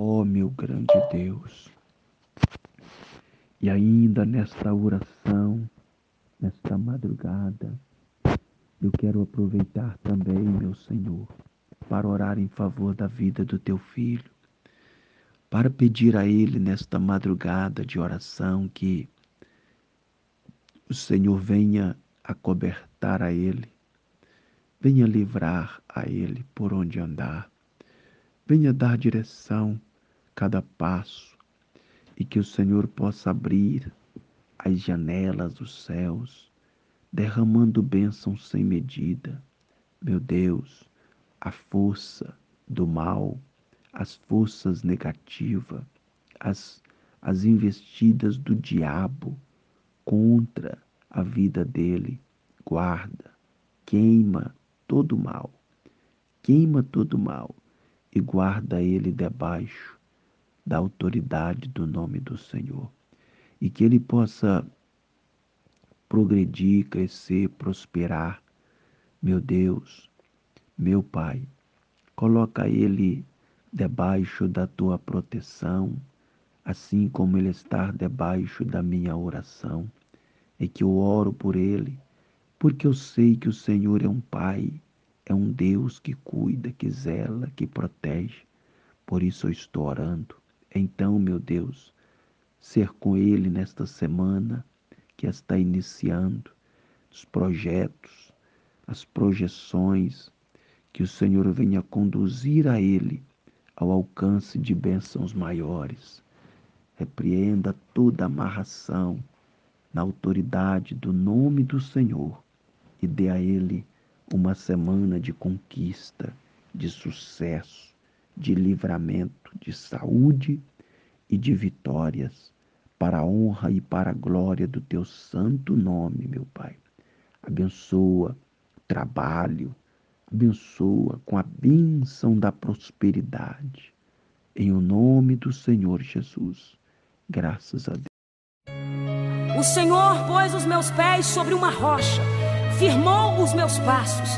Ó oh, meu grande Deus, e ainda nesta oração, nesta madrugada, eu quero aproveitar também, meu Senhor, para orar em favor da vida do teu filho, para pedir a ele nesta madrugada de oração que o Senhor venha acobertar a ele, venha livrar a ele por onde andar, venha dar direção cada passo e que o Senhor possa abrir as janelas dos céus, derramando bênçãos sem medida. Meu Deus, a força do mal, as forças negativas, as, as investidas do diabo contra a vida dele, guarda, queima todo mal, queima todo mal e guarda ele debaixo da autoridade do nome do Senhor. E que ele possa progredir, crescer, prosperar. Meu Deus, meu Pai, coloca ele debaixo da tua proteção, assim como ele está debaixo da minha oração. E que eu oro por ele, porque eu sei que o Senhor é um Pai, é um Deus que cuida, que zela, que protege. Por isso eu estou orando então, meu Deus, ser com Ele nesta semana que está iniciando, os projetos, as projeções, que o Senhor venha conduzir a Ele ao alcance de bênçãos maiores. Repreenda toda amarração na autoridade do nome do Senhor e dê a Ele uma semana de conquista, de sucesso, de livramento, de saúde e de vitórias, para a honra e para a glória do teu santo nome, meu Pai. Abençoa o trabalho, abençoa com a bênção da prosperidade. Em o nome do Senhor Jesus. Graças a Deus. O Senhor pôs os meus pés sobre uma rocha, firmou os meus passos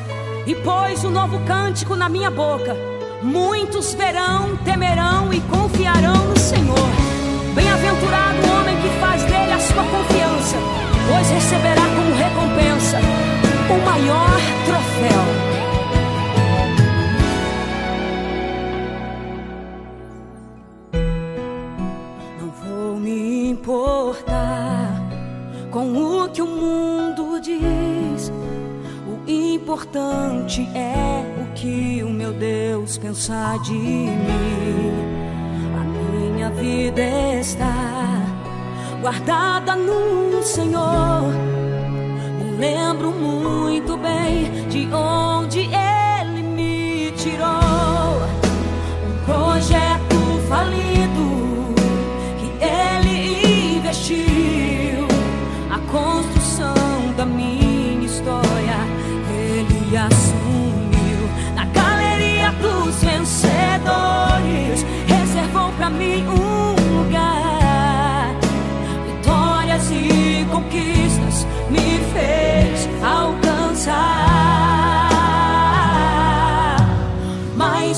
e pôs um novo cântico na minha boca Muitos verão, temerão e confiarão no Senhor. Bem-aventurado o homem que faz dele a sua confiança, pois receberá como recompensa o maior troféu. Não vou me importar com o que o mundo diz. O importante é que o meu Deus pensar de mim. A minha vida está guardada no Senhor. Me lembro muito bem de onde Ele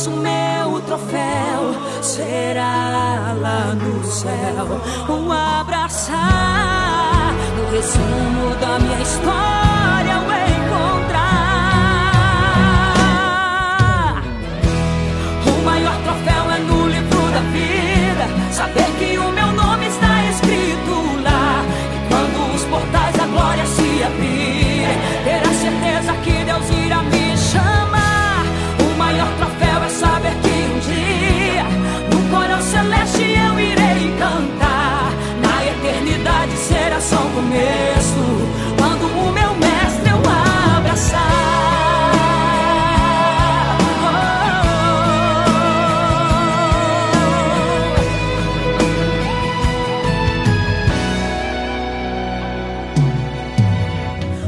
Mas o meu troféu será lá no céu. Um abraçar no resumo da minha história. Só um começo.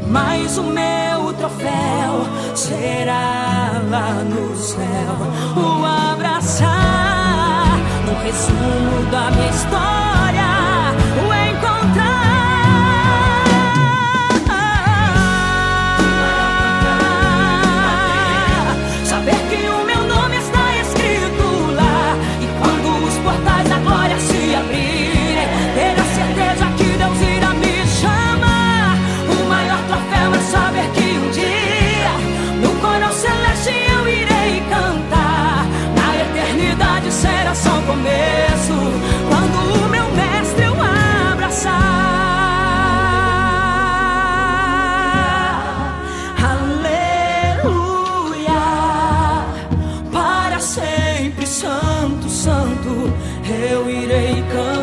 mas o meu troféu será lá no céu o abraçar no resumo da minha história Será só o começo. Quando o meu mestre eu abraçar, aleluia, para sempre, santo, santo, eu irei cantar.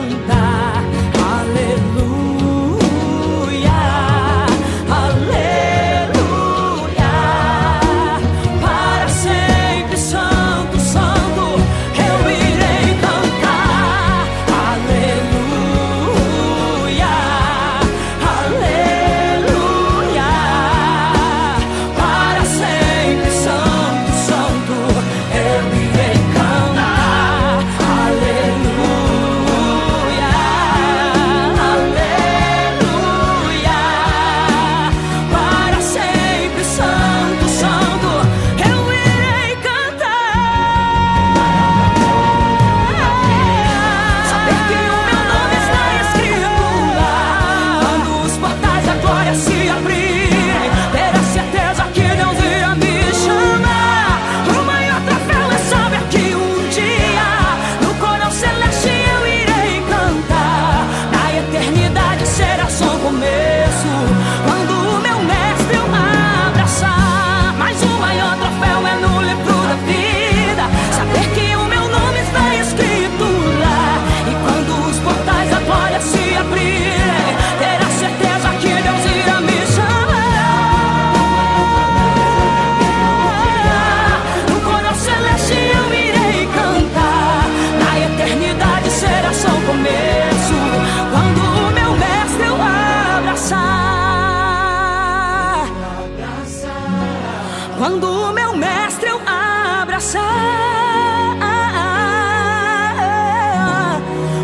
Quando o meu mestre eu abraçar,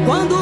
quando